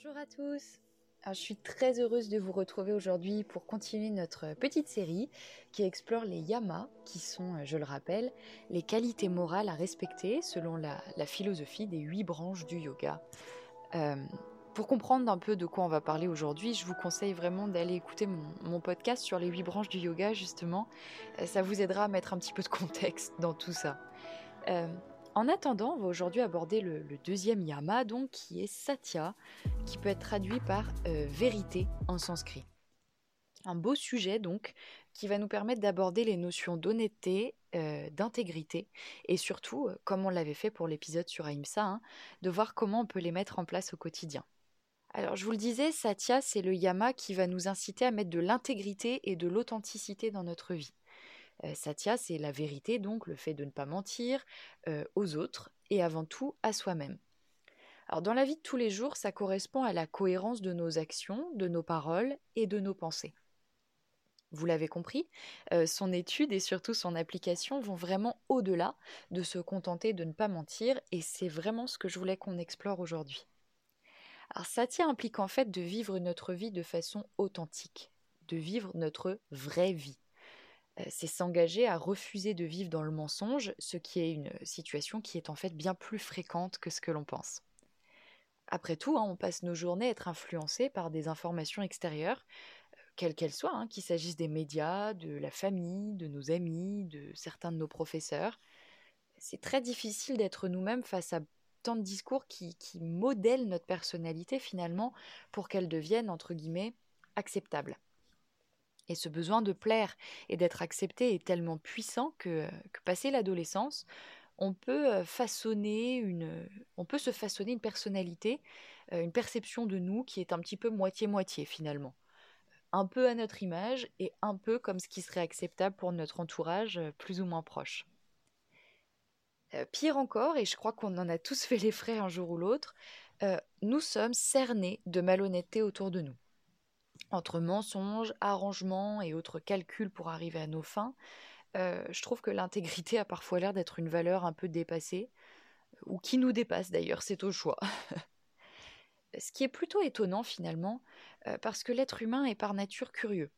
Bonjour à tous je suis très heureuse de vous retrouver aujourd'hui pour continuer notre petite série qui explore les yamas, qui sont, je le rappelle, les qualités morales à respecter selon la, philosophie des huit branches du yoga. Euh, pour comprendre un peu de quoi on va parler aujourd'hui, je vous conseille vraiment d'aller écouter mon, podcast sur les huit branches du yoga, justement. Euh, ça vous aidera à mettre un petit peu de contexte dans tout ça. Euh, en attendant, on va aujourd'hui aborder le, deuxième yama, donc qui est satya, qui peut être traduit par euh, vérité en sanskrit. Un beau sujet donc, qui va nous permettre d'aborder les notions d'honnêteté, euh, d'intégrité, et surtout, euh, comme on l'avait fait pour l'épisode sur Ahimsa, hein, de voir comment on peut les mettre en place au quotidien. Alors je vous le disais, Satya, c'est le yama qui va nous inciter à mettre de l'intégrité et de l'authenticité dans notre vie. Satya, c'est la vérité, donc le fait de ne pas mentir aux autres et avant tout à soi-même. Alors dans la vie de tous les jours, ça correspond à la cohérence de nos actions, de nos paroles et de nos pensées. Vous l'avez compris, son étude et surtout son application vont vraiment au-delà de se contenter de ne pas mentir et c'est vraiment ce que je voulais qu'on explore aujourd'hui. Alors Satya implique en fait de vivre notre vie de façon authentique, de vivre notre vraie vie. Euh, c'est s'engager à refuser de vivre dans le mensonge, ce qui est une situation qui est en fait bien plus fréquente que ce que l'on pense. Après tout, hein, on passe nos journées à être influencés par des informations extérieures, euh, quelles qu'elles soient, hein, qu'il s'agisse des médias, de la famille, de nos amis, de certains de nos professeurs. C'est très difficile d'être nous-mêmes face à tant de discours qui, qui modèlent notre personnalité finalement pour qu'elle devienne, entre guillemets, acceptable. Et ce besoin de plaire et d'être accepté est tellement puissant que, passé l'adolescence, on peut façonner une, on peut se façonner une personnalité, une perception de nous qui est un petit peu moitié-moitié finalement. Un peu à notre image et un peu comme ce qui serait acceptable pour notre entourage plus ou moins proche. Pire encore, et je crois qu'on en a tous fait les frais un jour ou l'autre, nous sommes cernés de malhonnêteté autour de nous entre mensonges, arrangements et autres calculs pour arriver à nos fins, euh, je trouve que l'intégrité a parfois l'air d'être une valeur un peu dépassée, ou qui nous dépasse d'ailleurs, c'est au choix. Ce qui est plutôt étonnant finalement, euh, parce que l'être humain est par nature curieux.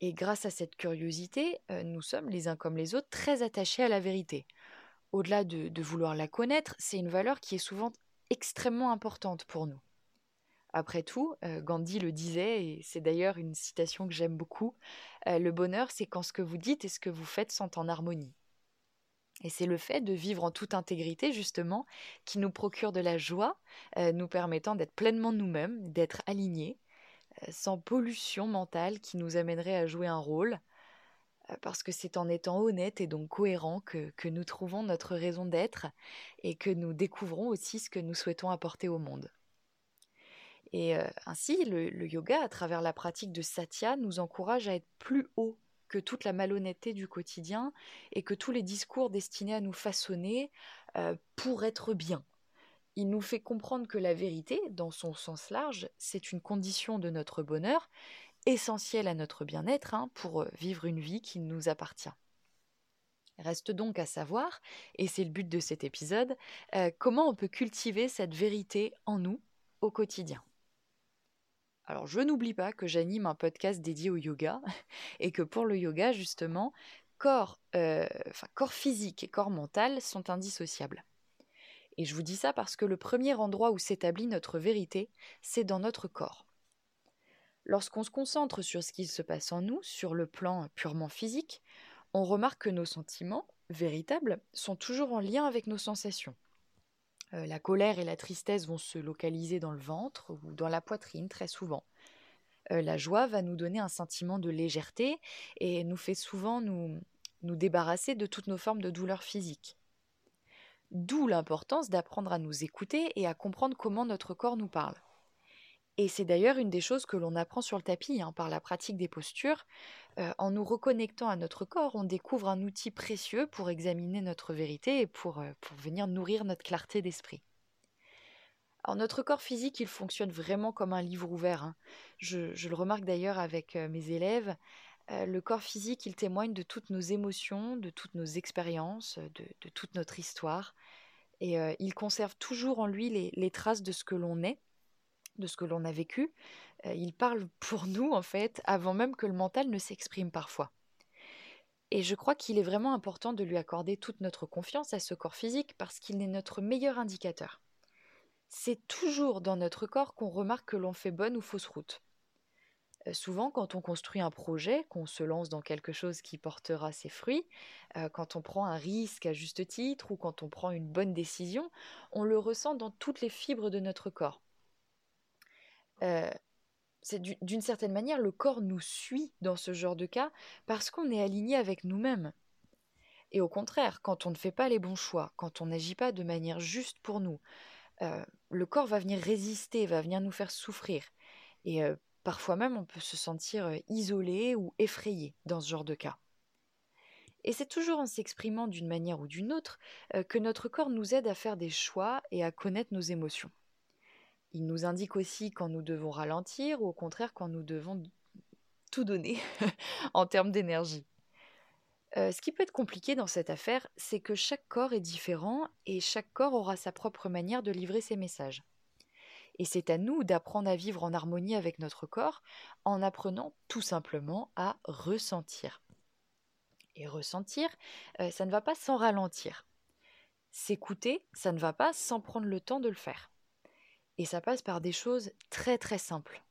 Et grâce à cette curiosité, euh, nous sommes les uns comme les autres très attachés à la vérité. Au-delà de vouloir la connaître, c'est une valeur qui est souvent extrêmement importante pour nous. Après tout, euh, Gandhi le disait, et c'est d'ailleurs une citation que j'aime beaucoup, euh, le bonheur, c'est quand ce que vous dites et ce que vous faites sont en harmonie. Et c'est le fait de vivre en toute intégrité, justement, qui nous procure de la joie, euh, nous permettant d'être pleinement nous-mêmes, d'être alignés, sans pollution mentale qui nous amènerait à jouer un rôle, parce que c'est en étant honnête et donc cohérent que, que nous trouvons notre raison d'être et que nous découvrons aussi ce que nous souhaitons apporter au monde. Et ainsi, le, yoga, à travers la pratique de satya, nous encourage à être plus haut que toute la malhonnêteté du quotidien et que tous les discours destinés à nous façonner pour être bien. Il nous fait comprendre que la vérité, dans son sens large, c'est une condition de notre bonheur, essentielle à notre bien-être, hein, pour vivre une vie qui nous appartient. Reste donc à savoir, et c'est le but de cet épisode, comment on peut cultiver cette vérité en nous au quotidien? Alors je n'oublie pas que j'anime un podcast dédié au yoga et que pour le yoga justement, corps, euh, corps physique et corps mental sont indissociables. Et je vous dis ça parce que le premier endroit où s'établit notre vérité, c'est dans notre corps. Lorsqu'on se concentre sur ce qui se passe en nous, sur le plan purement physique, on remarque que nos sentiments, véritables, sont toujours en lien avec nos sensations. Euh, la colère et la tristesse vont se localiser dans le ventre ou dans la poitrine très souvent. Euh, la joie va nous donner un sentiment de légèreté et nous fait souvent nous, nous débarrasser de toutes nos formes de douleurs physiques. D'où l'importance d'apprendre à nous écouter et à comprendre comment notre corps nous parle. Et c'est d'ailleurs une des choses que l'on apprend sur le tapis hein, par la pratique des postures. Euh, en nous reconnectant à notre corps, on découvre un outil précieux pour examiner notre vérité et pour, euh, pour venir nourrir notre clarté d'esprit. Alors notre corps physique, il fonctionne vraiment comme un livre ouvert. Hein. Je, le remarque d'ailleurs avec euh, mes élèves. le corps physique, il témoigne de toutes nos émotions, de toutes nos expériences, de, toute notre histoire. Et il conserve toujours en lui les traces de ce que l'on est de ce que l'on a vécu. Euh, il parle pour nous, en fait, avant même que le mental ne s'exprime parfois. Et je crois qu'il est vraiment important de lui accorder toute notre confiance à ce corps physique parce qu'il est notre meilleur indicateur. C'est toujours dans notre corps qu'on remarque que l'on fait bonne ou fausse route. Euh, souvent, quand on construit un projet, qu'on se lance dans quelque chose qui portera ses fruits, euh, quand on prend un risque à juste titre ou quand on prend une bonne décision, on le ressent dans toutes les fibres de notre corps. Euh, c'est d'une certaine manière, le corps nous suit dans ce genre de cas parce qu'on est aligné avec nous-mêmes. Et au contraire, quand on ne fait pas les bons choix, quand on n'agit pas de manière juste pour nous, euh, le corps va venir résister, va venir nous faire souffrir. Et euh, parfois même, on peut se sentir isolé ou effrayé dans ce genre de cas. Et c'est toujours en s'exprimant d'une manière ou d'une autre que notre corps nous aide à faire des choix et à connaître nos émotions. Il nous indique aussi quand nous devons ralentir ou au contraire quand nous devons tout donner en termes d'énergie. Euh, ce qui peut être compliqué dans cette affaire, c'est que chaque corps est différent et chaque corps aura sa propre manière de livrer ses messages. Et c'est à nous d'apprendre à vivre en harmonie avec notre corps en apprenant tout simplement à ressentir. Et ressentir, euh, ça ne va pas sans ralentir. S'écouter, ça ne va pas sans prendre le temps de le faire. Et ça passe par des choses très très simples.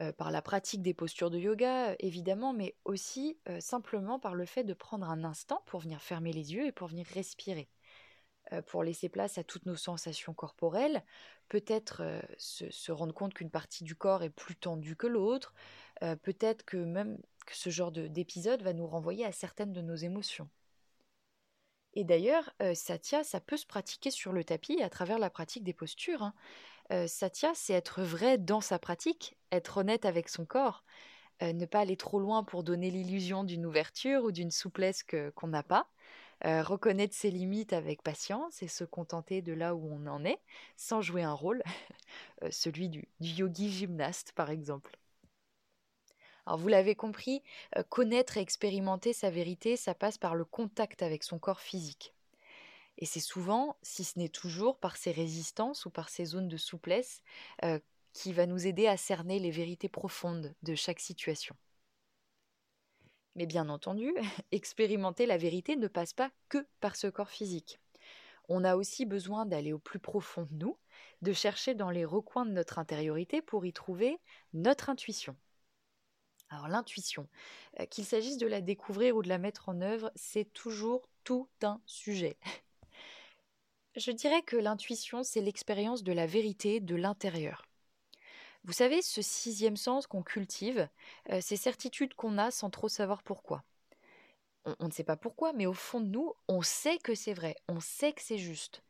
Euh, par la pratique des postures de yoga, évidemment, mais aussi euh, simplement par le fait de prendre un instant pour venir fermer les yeux et pour venir respirer. Euh, pour laisser place à toutes nos sensations corporelles, peut-être se, rendre compte qu'une partie du corps est plus tendue que l'autre, peut-être que même ce genre d'épisode va nous renvoyer à certaines de nos émotions. Et d'ailleurs, Satya, ça peut se pratiquer sur le tapis à travers la pratique des postures. Hein. Euh, Satya, c'est être vrai dans sa pratique, être honnête avec son corps, euh, ne pas aller trop loin pour donner l'illusion d'une ouverture ou d'une souplesse qu'on n'a pas, euh, reconnaître ses limites avec patience et se contenter de là où on en est, sans jouer un rôle, celui du, du, yogi gymnaste par exemple. Alors vous l'avez compris, connaître et expérimenter sa vérité, ça passe par le contact avec son corps physique. Et c'est souvent, si ce n'est toujours, par ces résistances ou par ces zones de souplesse euh, qui va nous aider à cerner les vérités profondes de chaque situation. Mais bien entendu, expérimenter la vérité ne passe pas que par ce corps physique. On a aussi besoin d'aller au plus profond de nous, de chercher dans les recoins de notre intériorité pour y trouver notre intuition. Alors l'intuition, euh, qu'il s'agisse de la découvrir ou de la mettre en œuvre, c'est toujours tout un sujet. Je dirais que l'intuition, c'est l'expérience de la vérité de l'intérieur. Vous savez, ce sixième sens qu'on cultive, euh, ces certitudes qu'on a sans trop savoir pourquoi. On, on ne sait pas pourquoi, mais au fond de nous, on sait que c'est vrai, on sait que c'est juste.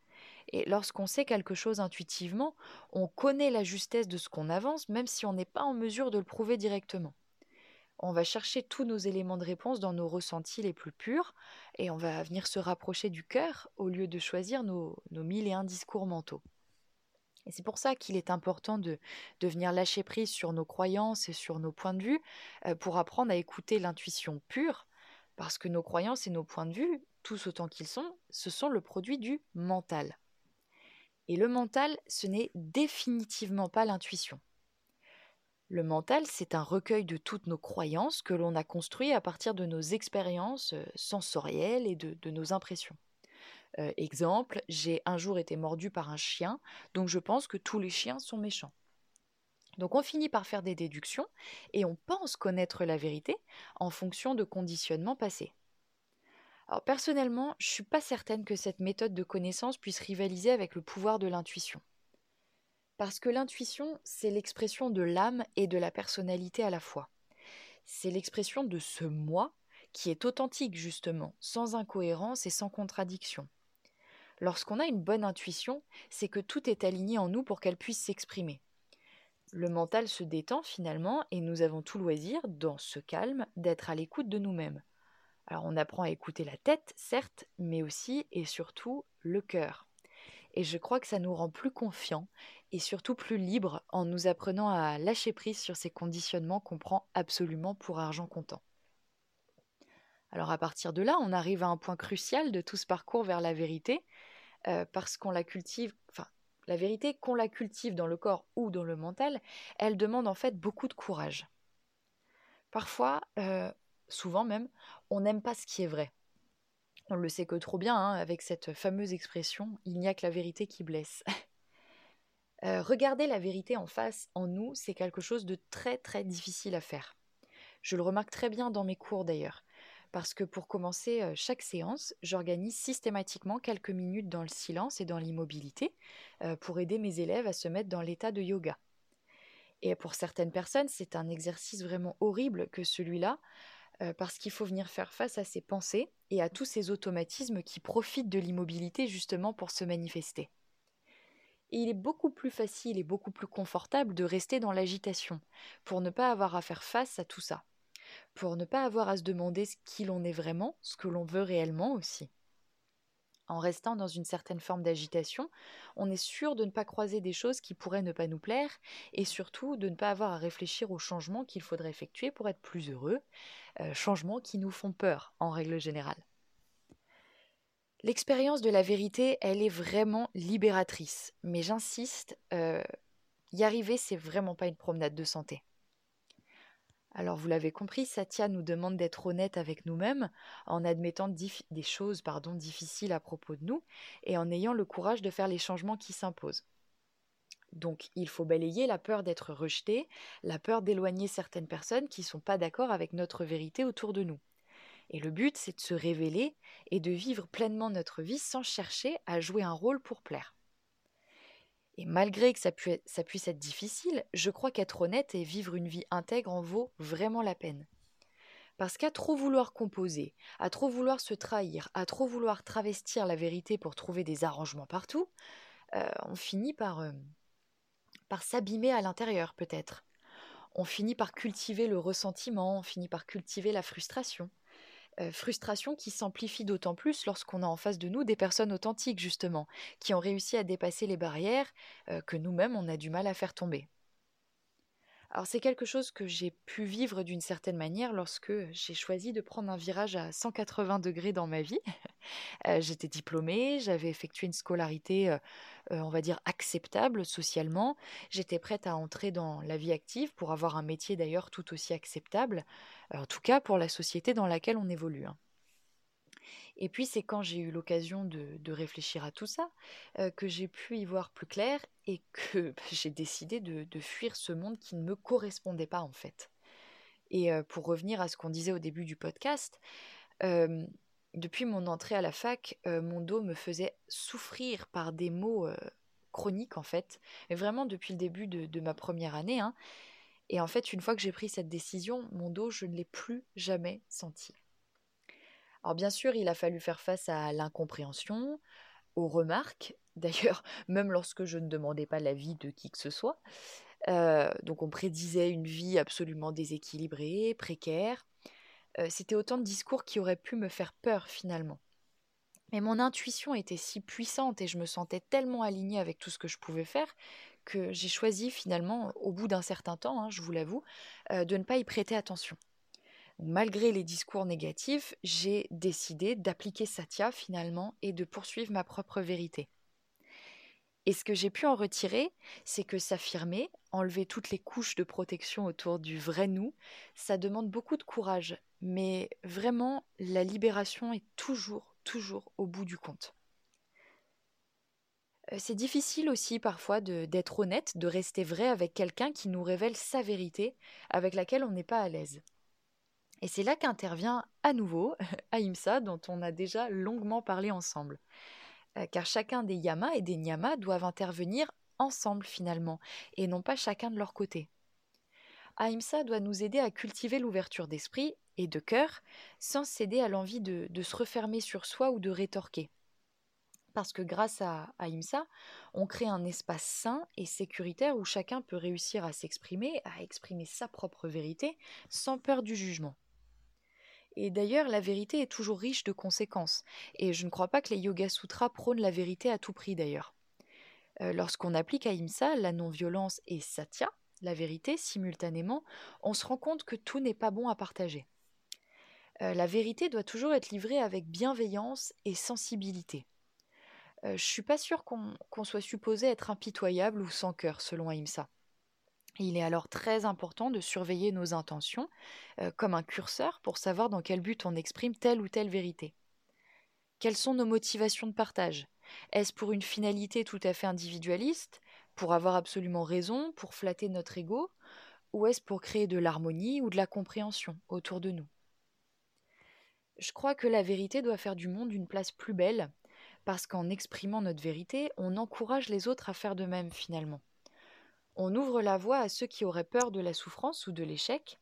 Et lorsqu'on sait quelque chose intuitivement, on connaît la justesse de ce qu'on avance, même si on n'est pas en mesure de le prouver directement on va chercher tous nos éléments de réponse dans nos ressentis les plus purs et on va venir se rapprocher du cœur au lieu de choisir nos, mille et un discours mentaux. Et c'est pour ça qu'il est important de, venir lâcher prise sur nos croyances et sur nos points de vue euh, pour apprendre à écouter l'intuition pure, parce que nos croyances et nos points de vue, tous autant qu'ils sont, ce sont le produit du mental. Et le mental, ce n'est définitivement pas l'intuition. Le mental, c'est un recueil de toutes nos croyances que l'on a construit à partir de nos expériences euh, sensorielles et de, nos impressions. Euh, exemple, j'ai un jour été mordu par un chien, donc je pense que tous les chiens sont méchants. Donc on finit par faire des déductions et on pense connaître la vérité en fonction de conditionnements passés. Personnellement, je ne suis pas certaine que cette méthode de connaissance puisse rivaliser avec le pouvoir de l'intuition. Parce que l'intuition, c'est l'expression de l'âme et de la personnalité à la fois. C'est l'expression de ce moi qui est authentique justement, sans incohérence et sans contradiction. Lorsqu'on a une bonne intuition, c'est que tout est aligné en nous pour qu'elle puisse s'exprimer. Le mental se détend finalement et nous avons tout loisir, dans ce calme, d'être à l'écoute de nous-mêmes. Alors on apprend à écouter la tête, certes, mais aussi et surtout le cœur. Et je crois que ça nous rend plus confiants et surtout plus libres en nous apprenant à lâcher prise sur ces conditionnements qu'on prend absolument pour argent comptant. Alors à partir de là, on arrive à un point crucial de tout ce parcours vers la vérité, euh, parce qu'on la cultive, enfin, la vérité, qu'on la cultive dans le corps ou dans le mental, elle demande en fait beaucoup de courage. Parfois, euh, souvent même, on n'aime pas ce qui est vrai. On le sait que trop bien, hein, avec cette fameuse expression il n'y a que la vérité qui blesse. Euh, regarder la vérité en face, en nous, c'est quelque chose de très très difficile à faire. Je le remarque très bien dans mes cours d'ailleurs, parce que pour commencer euh, chaque séance, j'organise systématiquement quelques minutes dans le silence et dans l'immobilité euh, pour aider mes élèves à se mettre dans l'état de yoga. Et pour certaines personnes, c'est un exercice vraiment horrible que celui-là, euh, parce qu'il faut venir faire face à ses pensées et à tous ces automatismes qui profitent de l'immobilité justement pour se manifester. Et il est beaucoup plus facile et beaucoup plus confortable de rester dans l'agitation, pour ne pas avoir à faire face à tout ça, pour ne pas avoir à se demander ce qui l'on est vraiment, ce que l'on veut réellement aussi. En restant dans une certaine forme d'agitation, on est sûr de ne pas croiser des choses qui pourraient ne pas nous plaire et surtout de ne pas avoir à réfléchir aux changements qu'il faudrait effectuer pour être plus heureux, euh, changements qui nous font peur en règle générale. L'expérience de la vérité, elle est vraiment libératrice, mais j'insiste, euh, y arriver, c'est vraiment pas une promenade de santé. Alors vous l'avez compris, Satya nous demande d'être honnête avec nous-mêmes en admettant des choses pardon, difficiles à propos de nous et en ayant le courage de faire les changements qui s'imposent. Donc il faut balayer la peur d'être rejeté, la peur d'éloigner certaines personnes qui ne sont pas d'accord avec notre vérité autour de nous. Et le but, c'est de se révéler et de vivre pleinement notre vie sans chercher à jouer un rôle pour plaire. Et malgré que ça, puisse être difficile, je crois qu'être honnête et vivre une vie intègre en vaut vraiment la peine. Parce qu'à trop vouloir composer, à trop vouloir se trahir, à trop vouloir travestir la vérité pour trouver des arrangements partout, euh, on finit euh, par s'abîmer à l'intérieur peut-être. On finit par cultiver le ressentiment, on finit par cultiver la frustration. Euh, frustration qui s'amplifie d'autant plus lorsqu'on a en face de nous des personnes authentiques, justement, qui ont réussi à dépasser les barrières euh, que nous-mêmes on a du mal à faire tomber. Alors c'est quelque chose que j'ai pu vivre d'une certaine manière lorsque j'ai choisi de prendre un virage à 180 degrés dans ma vie. Euh, j'étais diplômée, j'avais effectué une scolarité, on va dire, acceptable socialement. J'étais prête à entrer dans la vie active pour avoir un métier d'ailleurs tout aussi acceptable en tout cas pour la société dans laquelle on évolue. Hein. Et puis c'est quand j'ai eu l'occasion de, réfléchir à tout ça euh, que j'ai pu y voir plus clair et que j'ai décidé de, fuir ce monde qui ne me correspondait pas en fait. Et euh, pour revenir à ce qu'on disait au début du podcast, euh, depuis mon entrée à la fac, mon dos me faisait souffrir par des maux chroniques en fait, mais vraiment depuis le début de, ma première année. Hein, et en fait, une fois que j'ai pris cette décision, mon dos, je ne l'ai plus jamais senti. Alors bien sûr, il a fallu faire face à l'incompréhension, aux remarques, d'ailleurs, même lorsque je ne demandais pas l'avis de qui que ce soit. Euh, donc on prédisait une vie absolument déséquilibrée, précaire. Euh, c'était autant de discours qui auraient pu me faire peur finalement. Mais mon intuition était si puissante et je me sentais tellement alignée avec tout ce que je pouvais faire que j'ai choisi finalement, au bout d'un certain temps, hein, je vous l'avoue, euh, de ne pas y prêter attention. Malgré les discours négatifs, j'ai décidé d'appliquer Satya finalement et de poursuivre ma propre vérité. Et ce que j'ai pu en retirer, c'est que s'affirmer, enlever toutes les couches de protection autour du vrai nous, ça demande beaucoup de courage. Mais vraiment, la libération est toujours, toujours au bout du compte. Euh, c'est difficile aussi parfois d'être honnête, de rester vrai avec quelqu'un qui nous révèle sa vérité, avec laquelle on n'est pas à l'aise. Et c'est là qu'intervient à nouveau Ahimsa, dont on a déjà longuement parlé ensemble. Euh, car chacun des yamas et des nyamas doivent intervenir ensemble finalement, et non pas chacun de leur côté. Ahimsa doit nous aider à cultiver l'ouverture d'esprit et de cœur, sans céder à l'envie de se refermer sur soi ou de rétorquer parce que grâce à, IMSA, on crée un espace sain et sécuritaire où chacun peut réussir à s'exprimer, à exprimer sa propre vérité, sans peur du jugement. Et d'ailleurs, la vérité est toujours riche de conséquences, et je ne crois pas que les Yoga Sutras prônent la vérité à tout prix d'ailleurs. Euh, lorsqu'on applique IMSA, la non-violence et Satya, la vérité, simultanément, on se rend compte que tout n'est pas bon à partager. Euh, la vérité doit toujours être livrée avec bienveillance et sensibilité. euh, je suis pas sûre qu'on soit supposé être impitoyable ou sans cœur, selon Aïmsa. Il est alors très important de surveiller nos intentions, euh, comme un curseur, pour savoir dans quel but on exprime telle ou telle vérité. Quelles sont nos motivations de partage? Est-ce pour une finalité tout à fait individualiste, pour avoir absolument raison, pour flatter notre ego, ou est-ce pour créer de l'harmonie ou de la compréhension autour de nous? Je crois que la vérité doit faire du monde une place plus belle, parce qu'en exprimant notre vérité, on encourage les autres à faire de même finalement. On ouvre la voie à ceux qui auraient peur de la souffrance ou de l'échec,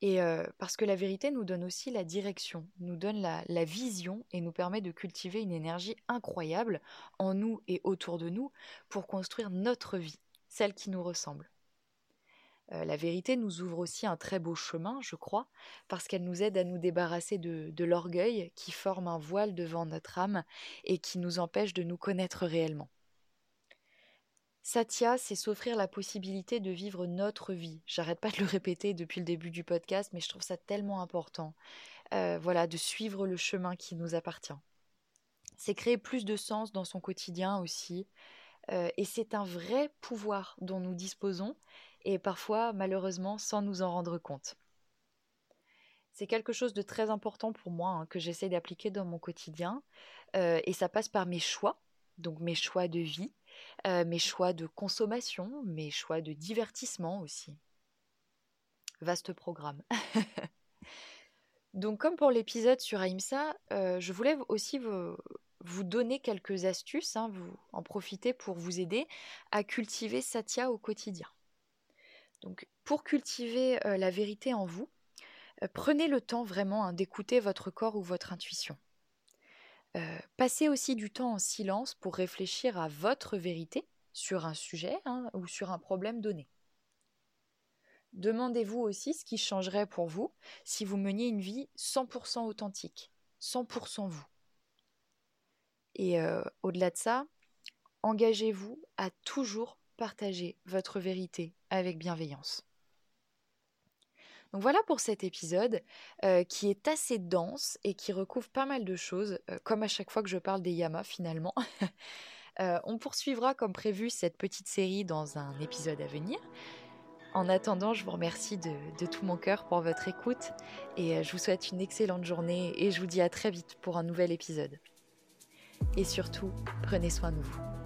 et euh, parce que la vérité nous donne aussi la direction, nous donne la, vision et nous permet de cultiver une énergie incroyable en nous et autour de nous pour construire notre vie, celle qui nous ressemble. Euh, la vérité nous ouvre aussi un très beau chemin, je crois, parce qu'elle nous aide à nous débarrasser de, l'orgueil qui forme un voile devant notre âme et qui nous empêche de nous connaître réellement. Satya, c'est s'offrir la possibilité de vivre notre vie. J'arrête pas de le répéter depuis le début du podcast, mais je trouve ça tellement important. Euh, voilà, de suivre le chemin qui nous appartient. C'est créer plus de sens dans son quotidien aussi. Euh, et c'est un vrai pouvoir dont nous disposons et parfois malheureusement sans nous en rendre compte. C'est quelque chose de très important pour moi hein, que j'essaie d'appliquer dans mon quotidien euh, et ça passe par mes choix, donc mes choix de vie, euh, mes choix de consommation, mes choix de divertissement aussi. Vaste programme. donc comme pour l'épisode sur Aïmsa, euh, je voulais aussi vous, vous donner quelques astuces, hein, vous en profiter pour vous aider à cultiver Satya au quotidien. Donc, pour cultiver euh, la vérité en vous, euh, prenez le temps vraiment hein, d'écouter votre corps ou votre intuition. Euh, passez aussi du temps en silence pour réfléchir à votre vérité sur un sujet hein, ou sur un problème donné. Demandez-vous aussi ce qui changerait pour vous si vous meniez une vie 100% authentique, 100% vous. Et au-delà de ça, engagez-vous à toujours partager votre vérité avec bienveillance. Donc voilà pour cet épisode euh, qui est assez dense et qui recouvre pas mal de choses, euh, comme à chaque fois que je parle des yamas finalement. Euh, on poursuivra comme prévu cette petite série dans un épisode à venir. En attendant, je vous remercie de, de tout mon cœur pour votre écoute et je vous souhaite une excellente journée et je vous dis à très vite pour un nouvel épisode. Et surtout, prenez soin de vous.